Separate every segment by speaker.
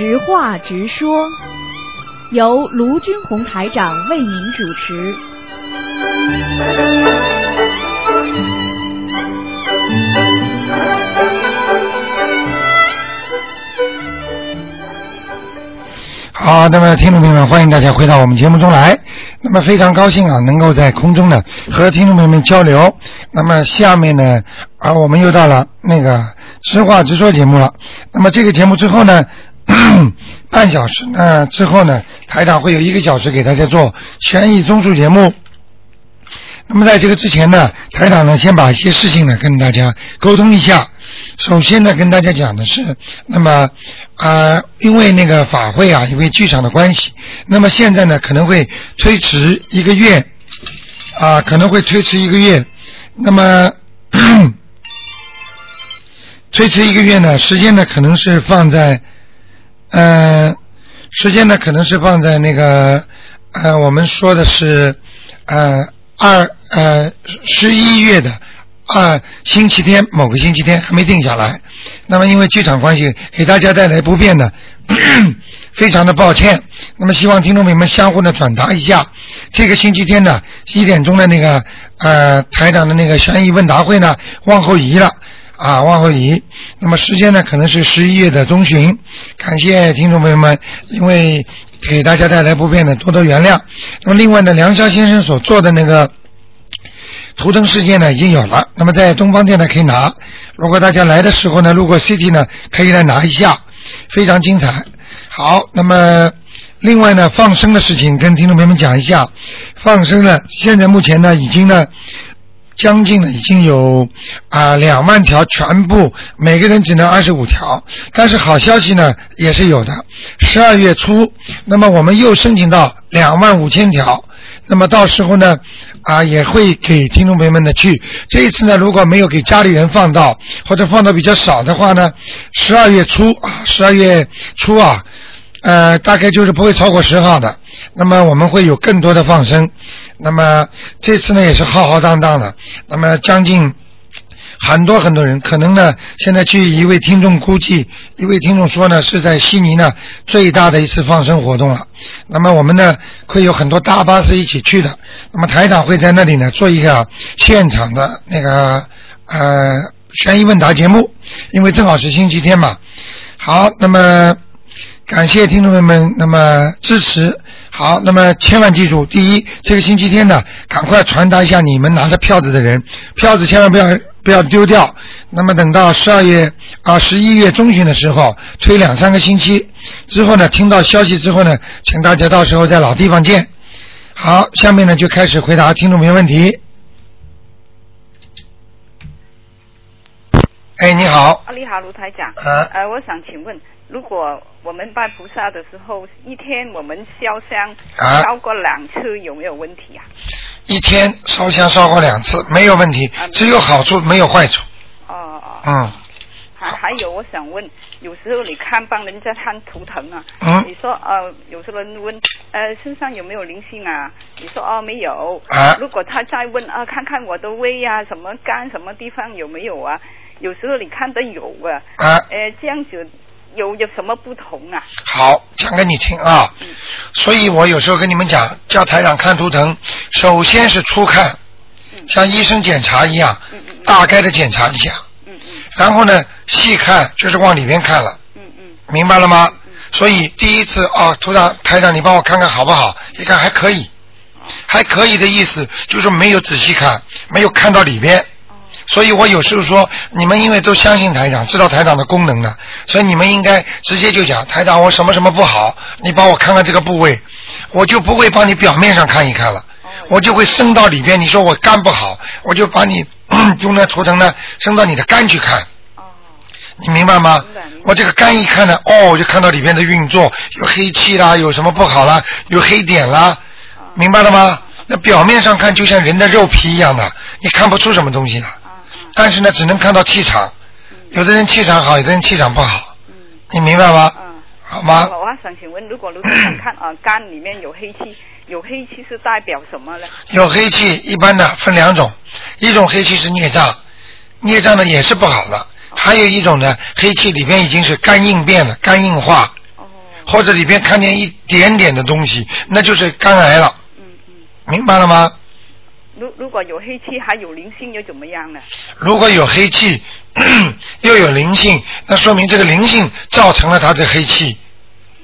Speaker 1: 实话直说，由卢军红台长为您主持。
Speaker 2: 好，那么听众朋友们，欢迎大家回到我们节目中来。那么非常高兴啊，能够在空中呢和听众朋友们交流。那么下面呢啊，我们又到了那个实话直说节目了。那么这个节目之后呢，半小时呢之后呢，台长会有一个小时给大家做权益综述节目。那么在这个之前呢，台长呢先把一些事情呢跟大家沟通一下。首先呢，跟大家讲的是，那么啊，因为那个法会啊，因为剧场的关系，那么现在呢可能会推迟一个月，啊，可能会推迟一个月。那么 推迟一个月呢，时间呢可能是放在，呃，时间呢可能是放在那个呃，我们说的是呃二呃十一月的。啊，星期天某个星期天还没定下来。那么因为剧场关系，给大家带来不便呢，非常的抱歉。那么希望听众朋友们相互的转达一下。这个星期天呢，一点钟的那个呃台长的那个悬疑问答会呢，往后移了啊，往后移。那么时间呢，可能是十一月的中旬。感谢听众朋友们，因为给大家带来不便的，多多原谅。那么另外呢，梁霄先生所做的那个。图腾事件呢已经有了，那么在东方电台可以拿。如果大家来的时候呢，路过 CT 呢，可以来拿一下，非常精彩。好，那么另外呢，放生的事情跟听众朋友们讲一下。放生呢，现在目前呢，已经呢，将近呢已经有啊两万条，全部每个人只能二十五条。但是好消息呢也是有的，十二月初，那么我们又申请到两万五千条。那么到时候呢，啊，也会给听众朋友们的去。这一次呢，如果没有给家里人放到，或者放到比较少的话呢，十二月初啊，十二月初啊，呃，大概就是不会超过十号的。那么我们会有更多的放生。那么这次呢，也是浩浩荡荡的。那么将近。很多很多人可能呢，现在据一位听众估计，一位听众说呢，是在悉尼呢最大的一次放生活动了。那么我们呢会有很多大巴士一起去的。那么台长会在那里呢做一个现场的那个呃悬疑问答节目，因为正好是星期天嘛。好，那么。感谢听众朋友们，那么支持好，那么千万记住，第一，这个星期天呢，赶快传达一下你们拿着票子的人，票子千万不要不要丢掉。那么等到十二月啊十一月中旬的时候，推两三个星期之后呢，听到消息之后呢，请大家到时候在老地方见。好，下面呢就开始回答听众朋友问题。哎，你好。
Speaker 3: 啊，你好，卢台长。
Speaker 2: 啊。
Speaker 3: 呃，我想请问。如果我们拜菩萨的时候，一天我们烧香烧过两次，有没有问题啊？
Speaker 2: 一天烧香烧过两次没有问题，只有好处没有坏处。
Speaker 3: 哦哦。
Speaker 2: 嗯。
Speaker 3: 还还有，我想问，有时候你看帮人家看图腾啊，你说呃，有时候人问呃身上有没有灵性啊？你说哦没有。
Speaker 2: 啊。
Speaker 3: 如果他再问啊，看看我的胃啊，什么肝什么地方有没有啊？有时候你看的有啊。
Speaker 2: 啊。
Speaker 3: 呃，这样子。有有什么不同啊？
Speaker 2: 好，讲给你听啊。
Speaker 3: 嗯。
Speaker 2: 所以我有时候跟你们讲，叫台长看图腾，首先是初看，像医生检查一样，大概的检查一下。
Speaker 3: 嗯嗯。
Speaker 2: 然后呢，细看就是往里面看了。
Speaker 3: 嗯嗯。
Speaker 2: 明白了吗？所以第一次啊，图长台长，你帮我看看好不好？一看还可以，还可以的意思就是没有仔细看，没有看到里边。所以我有时候说，你们因为都相信台长，知道台长的功能的，所以你们应该直接就讲台长，我什么什么不好，你帮我看看这个部位，我就不会帮你表面上看一看了，我就会伸到里边。你说我肝不好，我就把你 用那图腾呢伸到你的肝去看。你明白吗？我这个肝一看呢，哦，我就看到里边的运作，有黑气啦，有什么不好啦，有黑点啦，明白了吗？那表面上看就像人的肉皮一样的，你看不出什么东西来。但是呢，只能看到气场，有的人气场好，有的人气场不好，你明白吗？
Speaker 3: 嗯，
Speaker 2: 好吗？
Speaker 3: 我还想请问，如果如果看啊，肝里面有黑气，有黑气是代表什么呢？
Speaker 2: 有黑气，一般的分两种，一种黑气是孽障，孽障呢也是不好的，还有一种呢，黑气里边已经是肝硬变了，肝硬化，或者里边看见一点点的东西，那就是肝癌了。
Speaker 3: 嗯嗯。
Speaker 2: 明白了吗？
Speaker 3: 如如果有黑气还有灵性又怎么样呢？
Speaker 2: 如果有黑气 又有灵性，那说明这个灵性造成了他的黑气，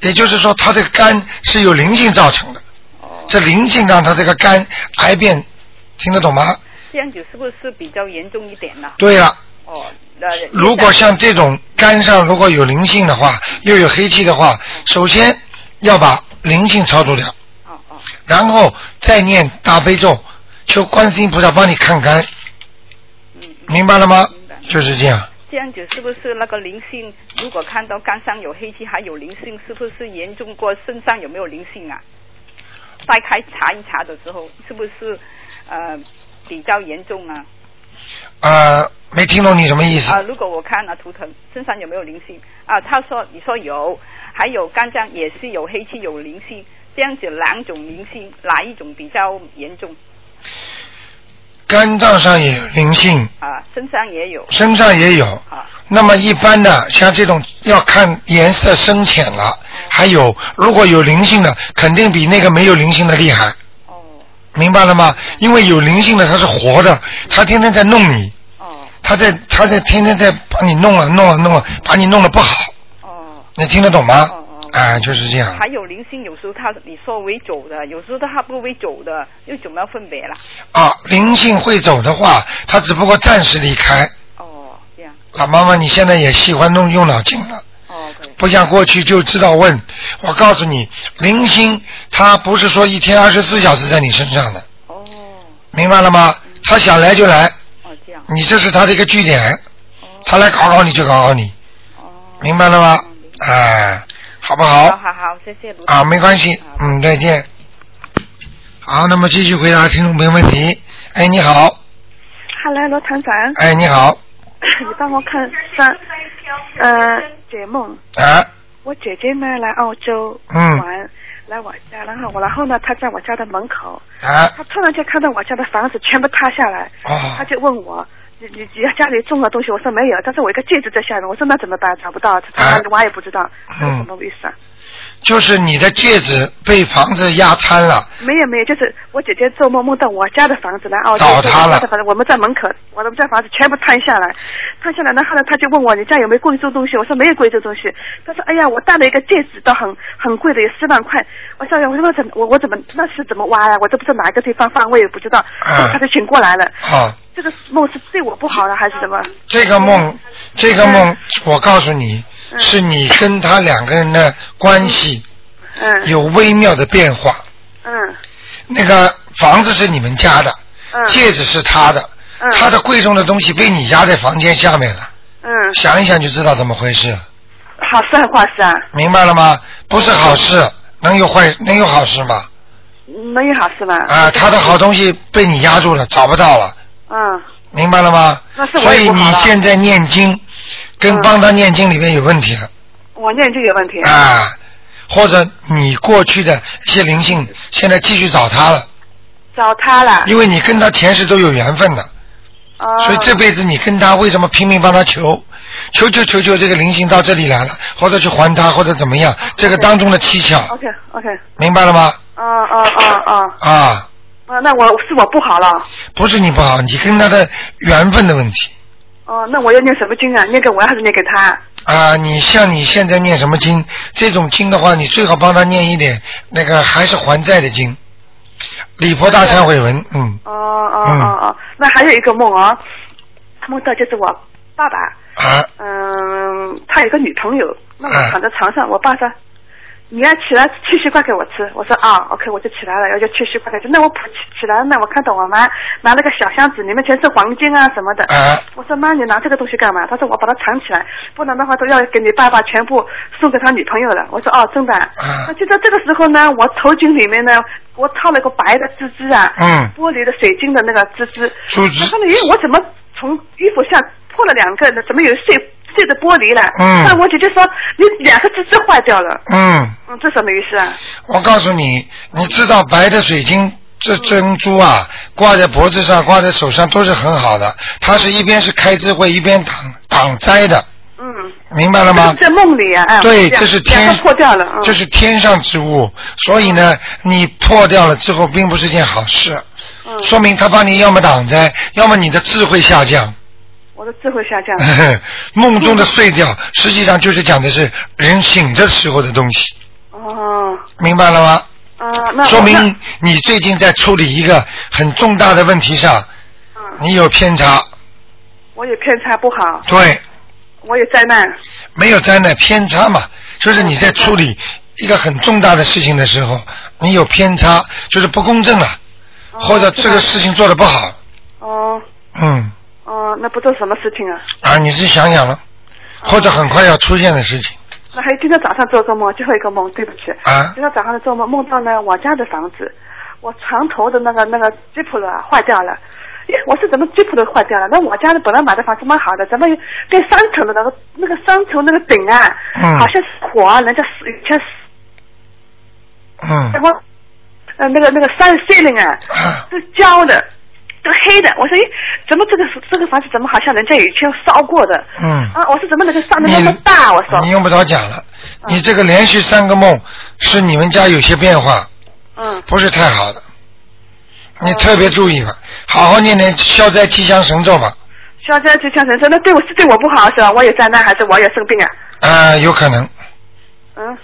Speaker 2: 也就是说他这个肝是由灵性造成的。
Speaker 3: 哦。
Speaker 2: 这灵性让他这个肝癌变，听得懂吗？
Speaker 3: 这样子是不是比较严重一点呢？
Speaker 2: 对了。
Speaker 3: 哦，那
Speaker 2: 如果像这种肝上如果有灵性的话，又有黑气的话，首先要把灵性超度掉。
Speaker 3: 哦哦。
Speaker 2: 然后再念大悲咒。求观世音菩萨帮你看看，明白了吗？就是这样。
Speaker 3: 这样子是不是那个灵性？如果看到肝上有黑气还有灵性，是不是严重过身上有没有灵性啊？再开查一查的时候，是不是呃比较严重啊？
Speaker 2: 呃，没听懂你什么意思。
Speaker 3: 啊，如果我看了图腾，身上有没有灵性？啊，他说你说有，还有肝脏也是有黑气有灵性，这样子两种灵性，哪一种比较严重？
Speaker 2: 肝脏上也有灵性，
Speaker 3: 啊，身上也有，
Speaker 2: 身上也有。
Speaker 3: 啊，
Speaker 2: 那么一般的像这种要看颜色深浅了，还有如果有灵性的，肯定比那个没有灵性的厉害。
Speaker 3: 哦。
Speaker 2: 明白了吗？因为有灵性的它是活的，它天天在弄你。
Speaker 3: 哦。
Speaker 2: 他在它在天天在把你弄啊弄啊弄啊，把你弄得不好。
Speaker 3: 哦。
Speaker 2: 你听得懂吗？哎，就是这样。
Speaker 3: 还有灵性，有时候他你说会走的，有时候他不会走的，又怎么样分别了？
Speaker 2: 啊，灵性会走的话，他只不过暂时离开。
Speaker 3: 哦，这样。
Speaker 2: 老妈妈，你现在也喜欢弄用脑筋了。
Speaker 3: 哦，对。
Speaker 2: 不像过去就知道问，我告诉你，灵性他不是说一天二十四小时在你身上的。
Speaker 3: 哦。
Speaker 2: 明白了吗？他想来就来。
Speaker 3: 哦，这样。
Speaker 2: 你这是他的一个据点。
Speaker 3: 哦。
Speaker 2: 他来搞搞你就搞搞你。
Speaker 3: 哦。
Speaker 2: 明白了吗？哎。好不好？
Speaker 3: 好好好，谢谢卢。
Speaker 2: 啊，没关系，嗯，再见。好，那么继续回答听众朋友问题。哎，你好。
Speaker 4: Hello，罗团长。
Speaker 2: 哎，你好。
Speaker 4: 你帮我看三，呃，解梦。
Speaker 2: 啊。
Speaker 4: 我姐姐呢来澳洲玩，来我家，然后我然后呢，她在我家的门口。
Speaker 2: 啊。
Speaker 4: 她突然间看到我家的房子全部塌下来。
Speaker 2: 哦。
Speaker 4: 她就问我。你你你家里种了东西？我说没有，但是我一个戒指在下面。我说那怎么办？找不到，他挖也不知道，是什么意思啊？
Speaker 2: 就是你的戒指被房子压瘫了。
Speaker 4: 没有没有，就是我姐姐做梦梦到我家的房子来澳洲，
Speaker 2: 倒塌了。
Speaker 4: 我们在门口，我们家房子全部瘫下来，瘫下来，然后呢，他就问我你家有没有贵重东西？我说没有贵重东西。他说哎呀，我戴了一个戒指，倒很很贵的，有四万块。我说呀，我说怎么我我怎么那是怎么挖呀？我都不知道哪一个地方放，我也不知道。他就醒过来了。
Speaker 2: 好。
Speaker 4: 这个梦是对我不好的还是什么？
Speaker 2: 这个梦，这个梦，我告诉你，是你跟他两个人的关系，
Speaker 4: 嗯，
Speaker 2: 有微妙的变化。
Speaker 4: 嗯。
Speaker 2: 那个房子是你们家的，
Speaker 4: 嗯，
Speaker 2: 戒指是他的，
Speaker 4: 嗯，
Speaker 2: 他的贵重的东西被你压在房间下面了。
Speaker 4: 嗯。
Speaker 2: 想一想就知道怎么回事。
Speaker 4: 好事还是坏事啊？
Speaker 2: 明白了吗？不是好事，能有坏能有好事吗？
Speaker 4: 能有好事吗？
Speaker 2: 啊，他的好东西被你压住了，找不到了。
Speaker 4: 嗯，
Speaker 2: 明白了吗？所以你现在念经，跟帮他念经里面有问题了。
Speaker 4: 我念经有问题
Speaker 2: 啊？或者你过去的一些灵性，现在继续找他了。
Speaker 4: 找他了。
Speaker 2: 因为你跟他前世都有缘分的。
Speaker 4: 哦。
Speaker 2: 所以这辈子你跟他为什么拼命帮他求，求求求求这个灵性到这里来了，或者去还他，或者怎么样？这个当中的蹊跷。
Speaker 4: OK OK。
Speaker 2: 明白了吗？
Speaker 4: 啊啊啊啊。
Speaker 2: 啊。
Speaker 4: 啊，那我是我不好了。
Speaker 2: 不是你不好，你跟他的缘分的问题。
Speaker 4: 哦，那我要念什么经啊？念给我还是念给他？
Speaker 2: 啊，你像你现在念什么经？这种经的话，你最好帮他念一点那个还是还债的经，《礼佛大忏悔文》。嗯。
Speaker 4: 哦哦哦哦，那还有一个梦啊，梦到就是我爸爸。
Speaker 2: 啊。
Speaker 4: 嗯，他有个女朋友，那我躺在床上，我爸说。你要起来切西瓜给我吃，我说啊，OK，我就起来了，我就切西瓜给吃。那我起起来呢，我看到我妈拿了个小箱子，里面全是黄金啊什么的。
Speaker 2: 啊、
Speaker 4: 我说妈，你拿这个东西干嘛？他说我把它藏起来，不然的话都要给你爸爸全部送给他女朋友了。我说哦，真的。
Speaker 2: 啊、
Speaker 4: 那就在这个时候呢，我头巾里面呢，我套了个白的吱吱啊，
Speaker 2: 嗯，
Speaker 4: 玻璃的水晶的那个吱吱。
Speaker 2: 珠子。
Speaker 4: 他说咦，我怎么从衣服下破了两个呢？怎么有碎？碎的玻璃了，
Speaker 2: 嗯，
Speaker 4: 那我姐姐说你两个吱吱坏掉了，
Speaker 2: 嗯，
Speaker 4: 嗯，这什么意思啊？
Speaker 2: 我告诉你，你知道白的水晶这珍珠啊，挂在脖子上、挂在手上都是很好的，它是一边是开智慧，一边挡挡灾的，
Speaker 4: 嗯。嗯，
Speaker 2: 明白了吗？
Speaker 4: 在梦里啊，哎
Speaker 2: 对，这是天
Speaker 4: 个破掉了，嗯，
Speaker 2: 这是天上之物，所以呢，你破掉了之后，并不是件好事，
Speaker 4: 嗯，
Speaker 2: 说明他帮你要么挡灾，要么你的智慧下降。
Speaker 4: 我的智慧下降，
Speaker 2: 梦中的碎掉，实际上就是讲的是人醒着时候的东西，
Speaker 4: 哦，
Speaker 2: 明白了吗？
Speaker 4: 啊，那
Speaker 2: 说明你最近在处理一个很重大的问题上，
Speaker 4: 嗯，
Speaker 2: 你有偏差，
Speaker 4: 我也偏差不好，
Speaker 2: 对，
Speaker 4: 我有灾难，
Speaker 2: 没有灾难偏差嘛，就是你在处理一个很重大的事情的时候，你有偏差，就是不公正了，
Speaker 4: 哦
Speaker 2: 或者这个事情做的不好，
Speaker 4: 哦。
Speaker 2: 嗯，
Speaker 4: 哦，那不知道什么事情啊？
Speaker 2: 啊，你是想想了，
Speaker 4: 哦。
Speaker 2: 或者很快要出现的事情，
Speaker 4: 那还有今天早上做个梦，最后一个梦，对不起，
Speaker 2: 啊。
Speaker 4: 今天早上的做梦梦到呢，我家的房子，我床头的那个那个吉普了坏掉了。咦，我是怎么吉普都坏掉了？那我家的本来买的房子蛮好的，怎么有跟三层的那个那个三层那个顶啊，
Speaker 2: 嗯。
Speaker 4: 好像是火啊，人家是以前
Speaker 2: 嗯。
Speaker 4: 什么呃那个那个三 ceiling 啊，
Speaker 2: 啊。
Speaker 4: 是焦的，这个黑的。我说，咦，怎么这个这个房子怎么好像人家以前烧过的？
Speaker 2: 嗯。
Speaker 4: 啊，我说怎么能够烧的那么大？我说，
Speaker 2: 你用不着讲了，
Speaker 4: 嗯
Speaker 2: 你这个连续三个梦是你们家有些变化，
Speaker 4: 嗯，
Speaker 2: 不是太好的，你
Speaker 4: 哦
Speaker 2: 特别注意吧，好好念念消灾吉祥神咒吧，
Speaker 4: 消灾吉祥神咒，那对我是对我不好是吧？我有灾难还是我有生病啊？
Speaker 2: 啊、有可能
Speaker 4: 嗯，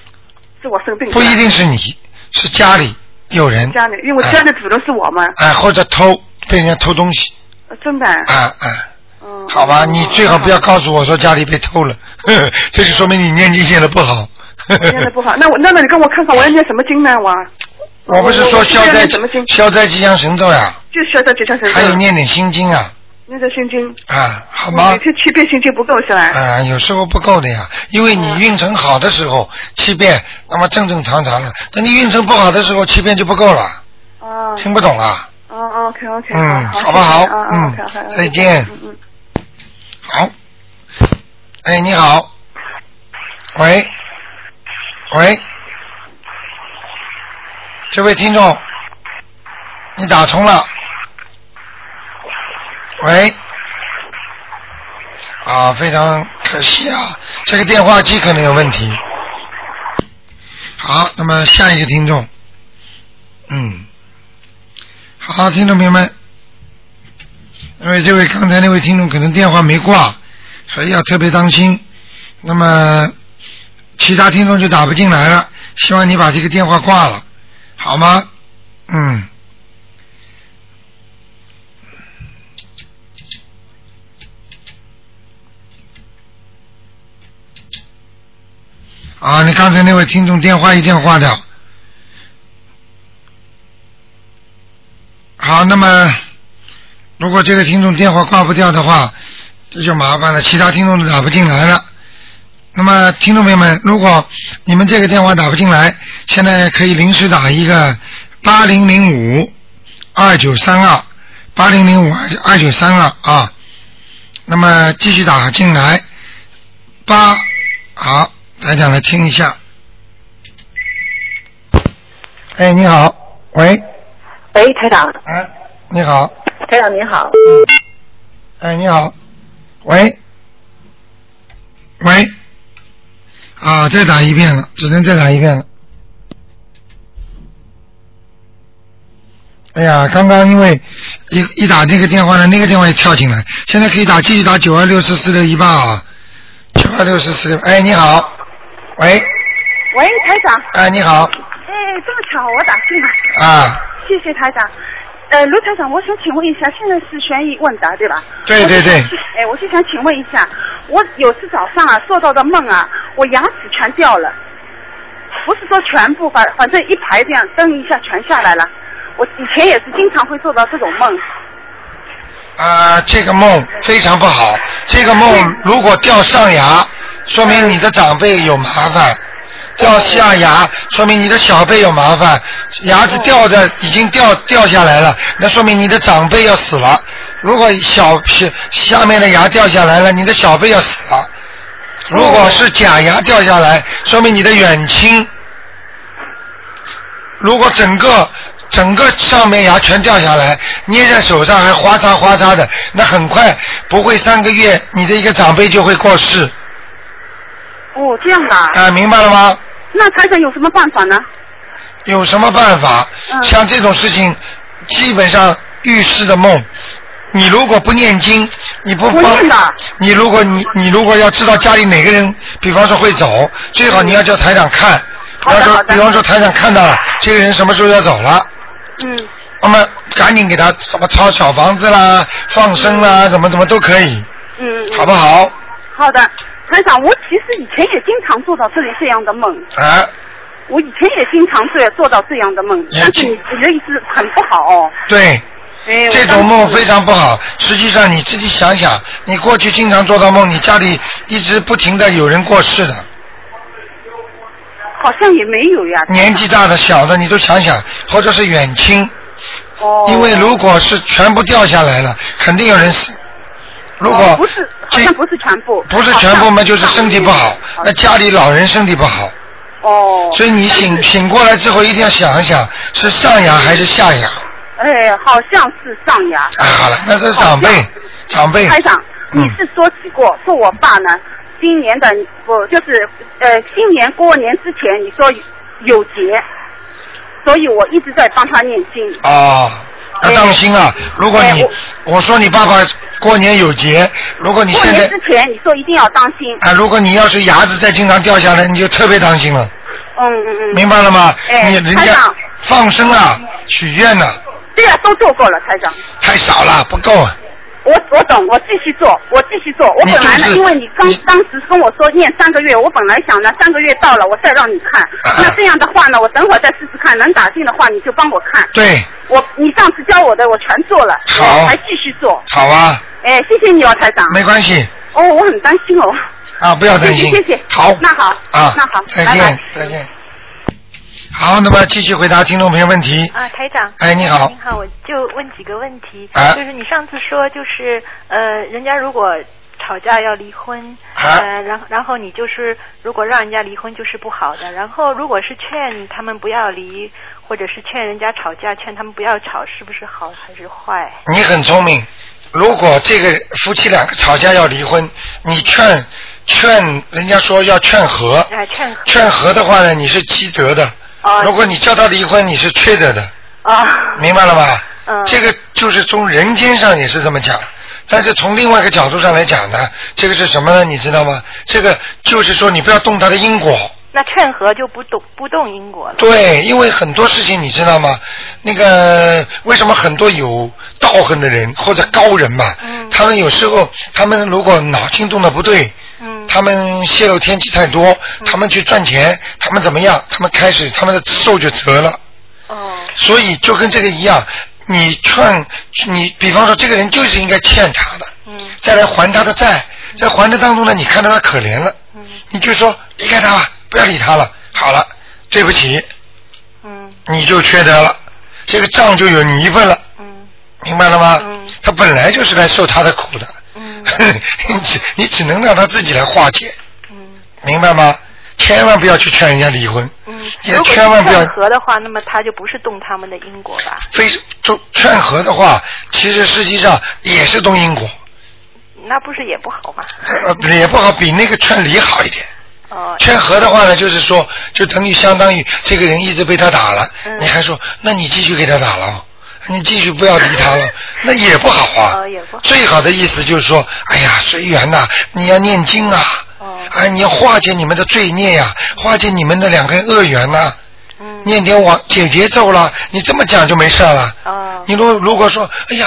Speaker 4: 是我生病
Speaker 2: 不一定是你，是家里有人，
Speaker 4: 家里，因为家里主人是我嘛，
Speaker 2: 啊、或者偷被人家偷东西，
Speaker 4: 呃真的啊。
Speaker 2: 啊啊，
Speaker 4: 嗯，
Speaker 2: 好吧，
Speaker 4: 嗯
Speaker 2: 你最好不要告诉我说家里被偷了，呵 呵这就说明你念经念的不好。
Speaker 4: 念的不好。那我那那你跟我看看 我要念什么经呢？我
Speaker 2: 我不是说消灾？消灾吉祥神咒呀，
Speaker 4: 就消灾吉祥神咒。
Speaker 2: 还有念点心经啊，
Speaker 4: 念点心经。
Speaker 2: 啊，好吗
Speaker 4: 每？天七遍心经不够是吧？
Speaker 2: 啊，有时候不够的呀，因为你运程好的时候七遍，那么正正常常的；等你运程不好的时候，七遍就不够了。
Speaker 4: 哦
Speaker 2: 听不懂啊？
Speaker 4: 哦哦，OK OK，
Speaker 2: 嗯
Speaker 4: 好，
Speaker 2: 好不好嗯再见
Speaker 4: 嗯嗯。
Speaker 2: 好。哎，你好。喂。喂。这位听众，你打通了。喂。啊，非常可惜啊，这个电话机可能有问题。好，那么下一个听众，嗯，好，听众朋友们，因为这位刚才那位听众可能电话没挂，所以要特别当心。那么其他听众就打不进来了，希望你把这个电话挂了，好吗？嗯。啊，你刚才那位听众电话一定要挂掉。好，那么如果这个听众电话挂不掉的话，这就麻烦了，其他听众都打不进来了。那么，听众朋友们，如果你们这个电话打不进来，现在可以临时打一个八零零五二九三二八零零五二九三二啊。那么继续打进来，八好，台长来听一下。哎，你好，喂，
Speaker 5: 喂，台长，
Speaker 2: 哎，你好，
Speaker 5: 台长您好，嗯。
Speaker 2: 哎，你好，喂，喂，啊，再打一遍了，只能再打一遍了。哎呀，刚刚因为一一打这个电话呢，那个电话也跳进来，现在可以打，继续打九二六四四六一八啊，九二六四四六，哎，你好，喂，
Speaker 4: 喂，台长，
Speaker 2: 哎，你好，
Speaker 4: 哎，这么巧，我打进来，
Speaker 2: 啊，
Speaker 4: 谢谢台长。呃，卢台长，我想请问一下，现在是悬疑问答对吧？
Speaker 2: 对对对
Speaker 4: 哎，我就想请问一下，我有次早上啊做到的梦啊，我牙齿全掉了，不是说全部，反反正一排这样蹬一下全下来了。我以前也是经常会做到这种梦。
Speaker 2: 啊，这个梦非常不好。这个梦如果掉上牙，说明你的长辈有麻烦；掉下牙，说明你的小辈有麻烦。牙齿掉的已经掉掉下来了，那说明你的长辈要死了。如果小是下面的牙掉下来了，你的小辈要死了。如果是假牙掉下来，说明你的远亲。如果整个整个上面牙全掉下来，捏在手上还哗嚓哗嚓的，那很快不会三个月，你的一个长辈就会过世。
Speaker 6: 哦，这样的啊。
Speaker 2: 啊，明白了吗？
Speaker 6: 那台长有什么办法呢？
Speaker 2: 有什么办法？
Speaker 6: 嗯
Speaker 2: 像这种事情，基本上预示的梦，你如果不念经，你不
Speaker 6: 我
Speaker 2: 帮你如果你你如果要知道家里哪个人，比方说会走，最好你要叫台长看，比方说比方说台长看到了这个人什么时候要走了，
Speaker 6: 嗯，
Speaker 2: 那么赶紧给他什么抄小房子啦、放生啦，怎么怎么都可以，
Speaker 6: 嗯嗯。
Speaker 2: 好不好？
Speaker 6: 好的，台长，我其实以前也经常做到这里这样的梦，
Speaker 2: 啊，
Speaker 6: 我以前也经常做做到这样的梦，但是你你的意思很不好哦。
Speaker 2: 对。这种梦非常不好。实际上你自己想想，你过去经常做到梦，你家里一直不停的有人过世的，
Speaker 6: 好像也没有呀。
Speaker 2: 年纪大的、小的，你都想想，或者是远亲。
Speaker 6: 哦。
Speaker 2: 因为如果是全部掉下来了，肯定有人死。如果
Speaker 6: 哦不是，好像不是全部。
Speaker 2: 不是全部嘛，就是身体不好，那家里老人身体不好，
Speaker 6: 哦。
Speaker 2: 所以你醒醒过来之后一定要想一想，是上牙还是下牙？
Speaker 6: 哎，好像是上牙。
Speaker 2: 啊，好了，那是长辈，长辈。
Speaker 6: 台长，
Speaker 2: 嗯
Speaker 6: 你是说起过，说我爸呢，今年的不就是呃新年过年之前，你说有节，所以我一直在帮他念经。
Speaker 2: 哦，要当心啊！如果你
Speaker 6: 哎
Speaker 2: 我说你爸爸过年有节，如果你现在
Speaker 6: 年之前，你说一定要当心。
Speaker 2: 啊，如果你要是牙齿再经常掉下来，你就特别当心了，
Speaker 6: 嗯嗯嗯。
Speaker 2: 明白了吗？
Speaker 6: 哎
Speaker 2: 你人家放生啊，许愿呐、
Speaker 6: 对啊，都做过了，台长。
Speaker 2: 太少了，不够。啊
Speaker 6: 我我懂，我继续做，我继续做。我本来呢，因为你刚
Speaker 2: 你
Speaker 6: 当时跟我说念三个月，我本来想呢，三个月到了我再让你看。
Speaker 2: 啊
Speaker 6: 那这样的话呢，我等会儿再试试看，能打进的话你就帮我看。
Speaker 2: 对，
Speaker 6: 我你上次教我的我全做了，
Speaker 2: 好
Speaker 6: 还继续做。
Speaker 2: 好啊，
Speaker 6: 哎，谢谢你哦，台长。
Speaker 2: 没关系
Speaker 6: 哦，我很担心哦。
Speaker 2: 啊，不要担心。
Speaker 6: 谢谢谢谢
Speaker 2: 好。
Speaker 6: 那好
Speaker 2: 啊，
Speaker 6: 那好
Speaker 2: 再见
Speaker 6: 拜拜，
Speaker 2: 再见。好，那么继续回答听众朋友问题。
Speaker 7: 啊，台长。
Speaker 2: 哎你好
Speaker 7: 你好，我就问几个问题。
Speaker 2: 啊
Speaker 7: 就是你上次说，就是呃，人家如果吵架要离婚，
Speaker 2: 啊
Speaker 7: 呃，然后然后你就是如果让人家离婚就是不好的，然后如果是劝他们不要离，或者是劝人家吵架，劝他们不要吵，是不是好还是坏？
Speaker 2: 你很聪明。如果这个夫妻两个吵架要离婚，你劝劝人家说要劝和，
Speaker 7: 啊，劝和。
Speaker 2: 劝和的话呢，你是积德的。
Speaker 7: 哦
Speaker 2: 如果你叫他离婚，你是缺德的，
Speaker 7: 啊。
Speaker 2: 明白了吧？
Speaker 7: 嗯
Speaker 2: 这个就是从人间上也是这么讲，但是从另外一个角度上来讲呢，这个是什么呢？你知道吗？这个就是说你不要动他的因果。
Speaker 7: 那劝和就不动不动因果了。
Speaker 2: 对，因为很多事情你知道吗？那个为什么很多有道行的人或者高人嘛，
Speaker 7: 嗯
Speaker 2: 他们有时候他们如果脑筋动的不对，
Speaker 7: 嗯
Speaker 2: 他们泄露天机太多，他们去赚钱，他们怎么样？他们开始他们的寿就折了。
Speaker 7: 哦。
Speaker 2: 所以就跟这个一样，你劝你，比方说这个人就是应该欠他的，
Speaker 7: 嗯
Speaker 2: 再来还他的债，在还的当中呢，你看到他可怜了，
Speaker 7: 嗯
Speaker 2: 你就说离开他吧，不要理他了，好了，对不起，
Speaker 7: 嗯
Speaker 2: 你就缺德了，这个账就有你一份了，
Speaker 7: 嗯
Speaker 2: 明白了吗？
Speaker 7: 嗯
Speaker 2: 他本来就是来受他的苦的，
Speaker 7: 嗯
Speaker 2: 你只你只能让他自己来化解，
Speaker 7: 嗯
Speaker 2: 明白吗？千万不要去劝人家离婚，
Speaker 7: 嗯。
Speaker 2: 也千万不要
Speaker 7: 劝和的话，那么他就不是动他们的因果吧？
Speaker 2: 非就劝和的话，其实实际上也是动因果，
Speaker 7: 那不是也不好吗？
Speaker 2: 呃，也不好，比那个劝离好一点。
Speaker 7: 哦。
Speaker 2: 劝和的话呢，就是说，就等于相当于这个人一直被他打了，
Speaker 7: 嗯
Speaker 2: 你还说，那你继续给他打了，你继续不要理他了，那也不好啊。
Speaker 7: 哦也不好
Speaker 2: 最好的意思就是说，哎呀，随缘呐，你要念经啊，
Speaker 7: 哦
Speaker 2: 哎，你要化解你们的罪孽呀、化解你们的两个恶缘呐、
Speaker 7: 嗯。
Speaker 2: 念点往解节奏了，你这么讲就没事了。
Speaker 7: 哦。
Speaker 2: 你如如果说，哎呀，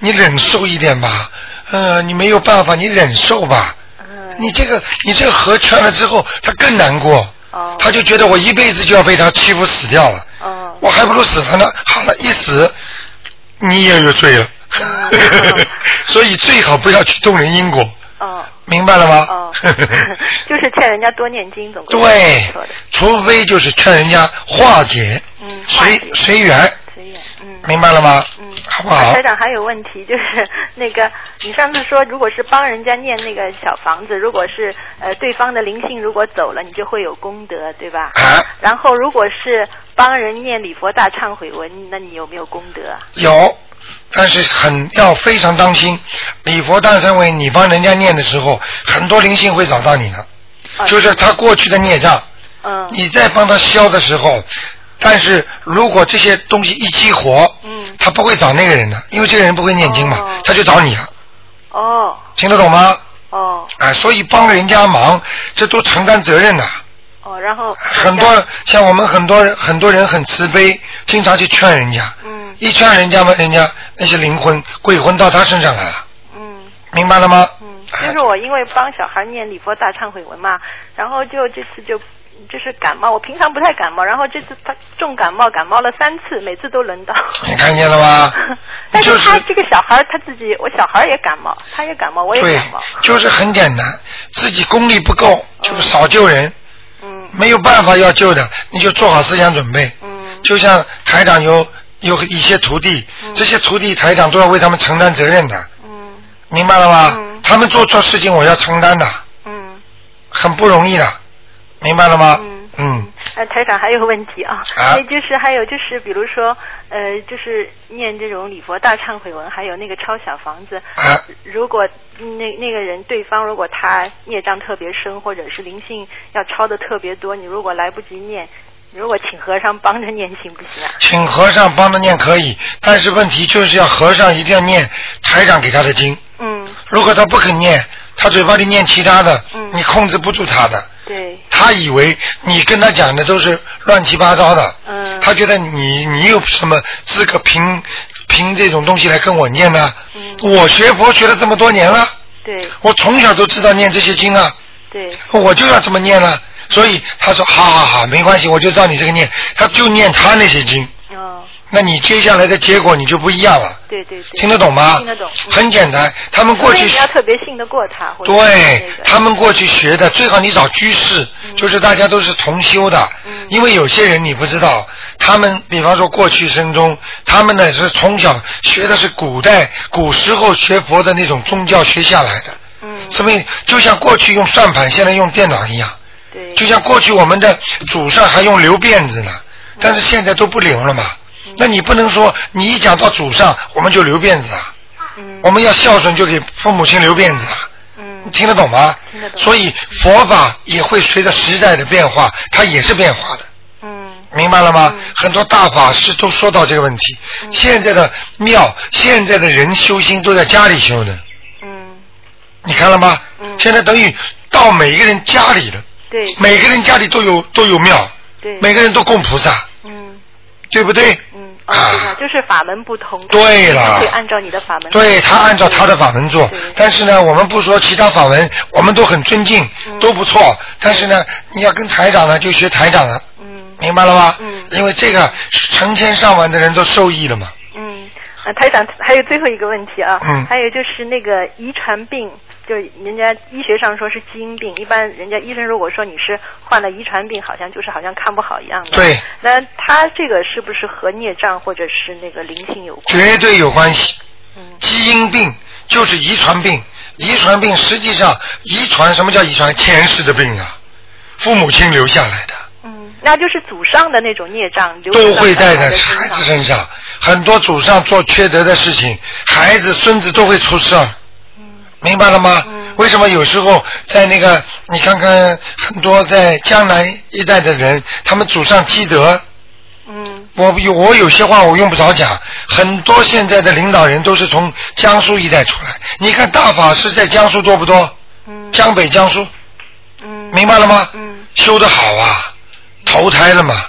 Speaker 2: 你忍受一点吧，呃，你没有办法，你忍受吧。
Speaker 7: 嗯。
Speaker 2: 你这个你这个河劝了之后，他更难过。
Speaker 7: 哦。
Speaker 2: 他就觉得我一辈子就要被他欺负死掉了。
Speaker 7: 哦。
Speaker 2: 我还不如死了呢。好了，一死，你也有罪了。
Speaker 7: 嗯
Speaker 2: 所以最好不要去动人因果，
Speaker 7: 哦。
Speaker 2: 明白了吗？
Speaker 7: 哦。就是劝人家多念经，总
Speaker 2: 对除非就是劝人家化解，
Speaker 7: 嗯。
Speaker 2: 随随缘，
Speaker 7: 随缘，嗯。
Speaker 2: 明白了吗？
Speaker 7: 嗯，
Speaker 2: 好不好
Speaker 7: 台长还有问题，就是那个你上次说，如果是帮人家念那个小房子，如果是呃对方的灵性如果走了，你就会有功德，对吧？
Speaker 2: 啊，
Speaker 7: 然后如果是帮人念礼佛大忏悔文，那你有没有功德？
Speaker 2: 有，但是很要非常当心。礼佛大忏悔，你帮人家念的时候，很多灵性会找到你的。
Speaker 7: 啊
Speaker 2: 就是他过去的孽障。
Speaker 7: 嗯
Speaker 2: 你在帮他消的时候，但是如果这些东西一激活，
Speaker 7: 嗯。
Speaker 2: 他不会找那个人的，因为这个人不会念经嘛，
Speaker 7: 哦。
Speaker 2: 他就找你了，
Speaker 7: 哦。
Speaker 2: 听得懂吗？
Speaker 7: 哦。
Speaker 2: 啊，所以帮人家忙，这都承担责任的。
Speaker 7: 哦，然后
Speaker 2: 很多像我们很多人很多人很慈悲，经常去劝人家，
Speaker 7: 嗯。
Speaker 2: 一劝人家嘛，人家那些灵魂鬼魂到他身上来了，
Speaker 7: 嗯。
Speaker 2: 明白了吗？
Speaker 7: 嗯，就是我因为帮小孩念礼佛大忏悔文嘛，然后就这次就就是感冒，我平常不太感冒，然后这次他重感冒，感冒了三次，每次都轮到。
Speaker 2: 你看见了吗？
Speaker 7: 但是
Speaker 2: 就是
Speaker 7: 他这个小孩他自己，我小孩也感冒，他也感冒，我也
Speaker 2: 对
Speaker 7: 感冒。，
Speaker 2: 就是很简单，自己功力不够，就是少救人，
Speaker 7: 嗯。
Speaker 2: 没有办法要救的，你就做好思想准备。
Speaker 7: 嗯。
Speaker 2: 就像台长有有一些徒弟，这些徒弟台长都要为他们承担责任的，
Speaker 7: 嗯。
Speaker 2: 明白了吗？
Speaker 7: 嗯。
Speaker 2: 他们做错事情，我要承担的，
Speaker 7: 嗯。
Speaker 2: 很不容易的，明白了吗？
Speaker 7: 嗯。
Speaker 2: 嗯，
Speaker 7: 呃，台长还有个问题啊，
Speaker 2: 啊。
Speaker 7: 那就是还有就是比如说呃，就是念这种礼佛大忏悔文，还有那个抄小房子，
Speaker 2: 啊。
Speaker 7: 如果那那个人对方如果他孽障特别深，或者是灵性要抄的特别多，你如果来不及念，如果请和尚帮着念行不行啊？
Speaker 2: 请和尚帮着念可以，但是问题就是要和尚一定要念台长给他的经，
Speaker 7: 嗯，
Speaker 2: 如果他不肯念，他嘴巴里念其他的，
Speaker 7: 嗯
Speaker 2: 你控制不住他的。
Speaker 7: 对，
Speaker 2: 他以为你跟他讲的都是乱七八糟的，
Speaker 7: 嗯
Speaker 2: 他觉得你你有什么资格凭凭这种东西来跟我念呢？
Speaker 7: 嗯
Speaker 2: 我学佛学了这么多年了，
Speaker 7: 对
Speaker 2: 我从小都知道念这些经啊，
Speaker 7: 对，
Speaker 2: 我就要这么念了。所以他说好好好，没关系，我就照你这个念，他就念他那些经。
Speaker 7: 哦，
Speaker 2: 那你接下来的结果你就不一样了，
Speaker 7: 对对对，
Speaker 2: 听得懂吗？
Speaker 7: 听得懂，嗯
Speaker 2: 很简单，他们过去
Speaker 7: 所以你要特别信得过他，
Speaker 2: 对他们过去学的，最好你找居士，就是大家都是同修的。
Speaker 7: 嗯
Speaker 2: 因为有些人你不知道，他们比方说过去生中，他们呢是从小学的是古代古时候学佛的那种宗教学下来的。
Speaker 7: 嗯，
Speaker 2: 说明？就像过去用算盘，现在用电脑一样。
Speaker 7: 对，
Speaker 2: 就像过去我们的祖上还用留辫子呢，
Speaker 7: 嗯
Speaker 2: 但是现在都不留了嘛。那你不能说你一讲到祖上我们就留辫子啊，
Speaker 7: 嗯
Speaker 2: 我们要孝顺就给父母亲留辫子啊。
Speaker 7: 嗯
Speaker 2: 你听得懂吗？
Speaker 7: 听得懂
Speaker 2: 所以佛法也会随着时代的变化，它也是变化的，
Speaker 7: 嗯
Speaker 2: 明白了吗？
Speaker 7: 嗯
Speaker 2: 很多大法师都说到这个问题。现在的庙，现在的人修心都在家里修的，
Speaker 7: 嗯，
Speaker 2: 你看了吗？
Speaker 7: 嗯
Speaker 2: 现在等于到每一个人家里了，
Speaker 7: 对
Speaker 2: 每个人家里都有都有庙，
Speaker 7: 对，
Speaker 2: 每个人都供菩萨，
Speaker 7: 嗯
Speaker 2: 对不对？
Speaker 7: 嗯，哦，对吧？就是法门不同，
Speaker 2: 对了
Speaker 7: 他会按照你的法门，
Speaker 2: 对他按照他的法门做，但是呢，我们不说其他法门，我们都很尊敬，
Speaker 7: 嗯
Speaker 2: 都不错。但是呢，你要跟台长呢，就学台长的，
Speaker 7: 嗯
Speaker 2: 明白了吧？
Speaker 7: 嗯
Speaker 2: 因为这个成千上万的人都受益了嘛。
Speaker 7: 嗯，啊，台长还有最后一个问题啊，
Speaker 2: 嗯
Speaker 7: 还有就是那个遗传病，就是人家医学上说是基因病，一般人家医生如果说你是患了遗传病，好像就是好像看不好一样的。
Speaker 2: 对，
Speaker 7: 那他这个是不是和孽障或者是那个灵性有关？
Speaker 2: 绝对有关系。
Speaker 7: 嗯
Speaker 2: 基因病就是遗传病，遗传病实际上遗传什么叫遗传？前世的病啊，父母亲留下来的。
Speaker 7: 嗯，那就是祖上的那种孽障流
Speaker 2: 都会带
Speaker 7: 在
Speaker 2: 在孩子身上，很多祖上做缺德的事情，孩子、孙子都会出事儿。明白了吗？为什么有时候在那个，你看看很多在江南一带的人，他们祖上积德。
Speaker 7: 嗯
Speaker 2: 我有我有些话我用不着讲，很多现在的领导人都是从江苏一带出来。你看大法师在江苏多不多？
Speaker 7: 嗯
Speaker 2: 江北江苏，
Speaker 7: 嗯
Speaker 2: 明白了吗？
Speaker 7: 嗯
Speaker 2: 修得好啊，投胎了嘛，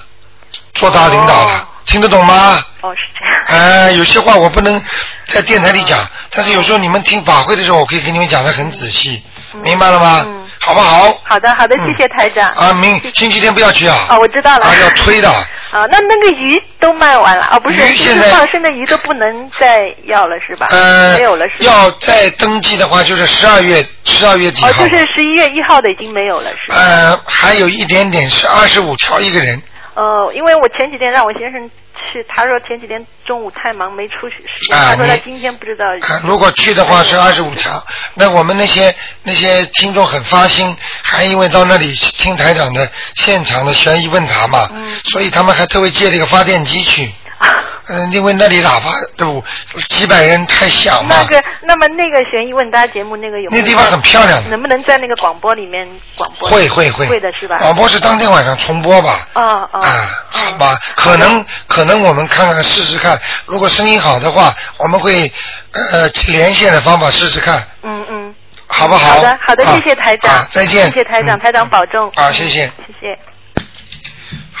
Speaker 2: 做大领导了，
Speaker 7: 哦
Speaker 2: 听得懂吗？
Speaker 7: 哦是这样。
Speaker 2: 哎，有些话我不能在电台里讲，但是有时候你们听法会的时候，我可以给你们讲的很仔细，明白了吗？
Speaker 7: 嗯
Speaker 2: 好不好？
Speaker 7: 好的好的，
Speaker 2: 嗯
Speaker 7: 谢谢台长。
Speaker 2: 啊，明星期天不要去啊。
Speaker 7: 哦，我知道了。
Speaker 2: 啊，要推的。
Speaker 7: 啊，那那个鱼都卖完了哦，不是，就是
Speaker 2: 鱼现在
Speaker 7: 放生的鱼都不能再要了是吧？
Speaker 2: 呃，
Speaker 7: 没有了是吧？
Speaker 2: 要再登记的话，就是十二月十二月几号？
Speaker 7: 哦，就是十一月一号的已经没有了是吧？
Speaker 2: 呃，还有一点点是二十五条一个人。
Speaker 7: 呃，因为我前几天让我先生去，他说前几天中午太忙没出去时间，
Speaker 2: 啊
Speaker 7: 他说他今天不知道。
Speaker 2: 啊，如果去的话是二十五条，那我们那些那些听众很发心，还因为到那里听台长的现场的悬疑问答嘛，
Speaker 7: 嗯
Speaker 2: 所以他们还特别借了一个发电机去，嗯，因为那里喇叭都几百人太响嘛。
Speaker 7: 那个，那么那个悬疑问答节目那个有没有
Speaker 2: 那地方很漂亮的
Speaker 7: 能不能在那个广播里面广播？
Speaker 2: 会会会，
Speaker 7: 会的是吧？
Speaker 2: 广播是当天晚上重播吧？
Speaker 7: 啊哦。
Speaker 2: 啊，好吧，可能可能我们看看试试看，如果声音好的话，我们会呃连线的方法试试看，
Speaker 7: 嗯嗯。
Speaker 2: 好不好？
Speaker 7: 好的好的，
Speaker 2: 啊
Speaker 7: 谢谢台长
Speaker 2: 啊，再见。
Speaker 7: 谢谢台长，
Speaker 2: 嗯
Speaker 7: 台长保重。
Speaker 2: 啊，谢谢。
Speaker 7: 谢谢。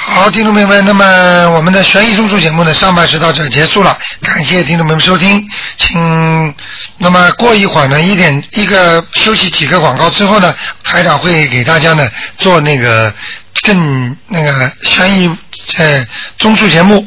Speaker 2: 好，听众朋友们，那么我们的悬疑综述节目呢，上半时到这结束了，感谢听众朋友们收听，请那么过一会儿呢，一点一个休息几个广告之后呢，台长会给大家呢做那个更那个悬疑呃综述节目。